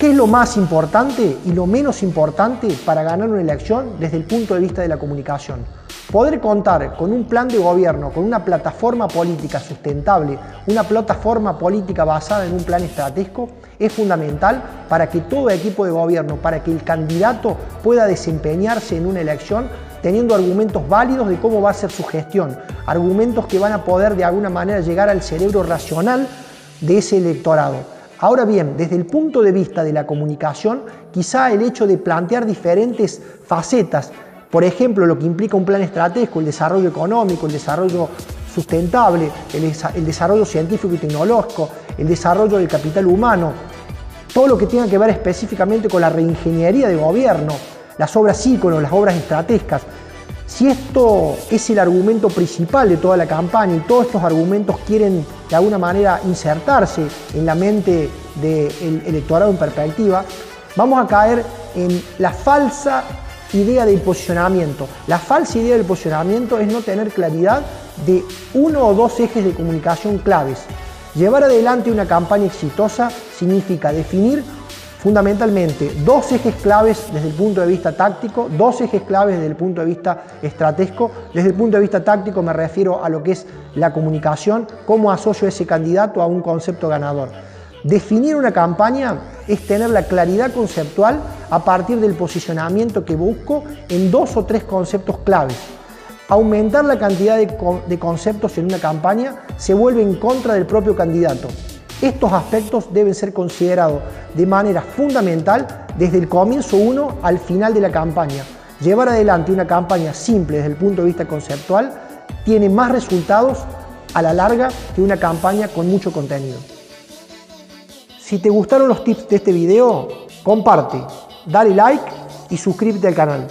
¿Qué es lo más importante y lo menos importante para ganar una elección desde el punto de vista de la comunicación? Poder contar con un plan de gobierno, con una plataforma política sustentable, una plataforma política basada en un plan estratégico, es fundamental para que todo equipo de gobierno, para que el candidato pueda desempeñarse en una elección teniendo argumentos válidos de cómo va a ser su gestión, argumentos que van a poder de alguna manera llegar al cerebro racional de ese electorado. Ahora bien, desde el punto de vista de la comunicación, quizá el hecho de plantear diferentes facetas, por ejemplo, lo que implica un plan estratégico, el desarrollo económico, el desarrollo sustentable, el, desarrollo científico y tecnológico, el desarrollo del capital humano, todo lo que tenga que ver específicamente con la reingeniería de gobierno, las obras íconos, las obras estratégicas. Si esto es el argumento principal de toda la campaña y todos estos argumentos quieren de alguna manera insertarse en la mente del electorado en perspectiva, vamos a caer en la falsa idea del posicionamiento. La falsa idea del posicionamiento es no tener claridad de uno o dos ejes de comunicación claves. Llevar adelante una campaña exitosa significa definir fundamentalmente dos ejes claves desde el punto de vista táctico, dos ejes claves desde el punto de vista estratégico. Desde el punto de vista táctico me refiero a lo que es la comunicación, cómo asocio ese candidato a un concepto ganador. Definir una campaña es tener la claridad conceptual a partir del posicionamiento que busco en dos o tres conceptos claves. Aumentar la cantidad de, de conceptos en una campaña se vuelve en contra del propio candidato. Estos aspectos deben ser considerados de manera fundamental desde el comienzo uno al final de la campaña. Llevar adelante una campaña simple desde el punto de vista conceptual tiene más resultados a la larga que una campaña con mucho contenido. Si te gustaron los tips de este video, comparte, dale like y suscríbete al canal.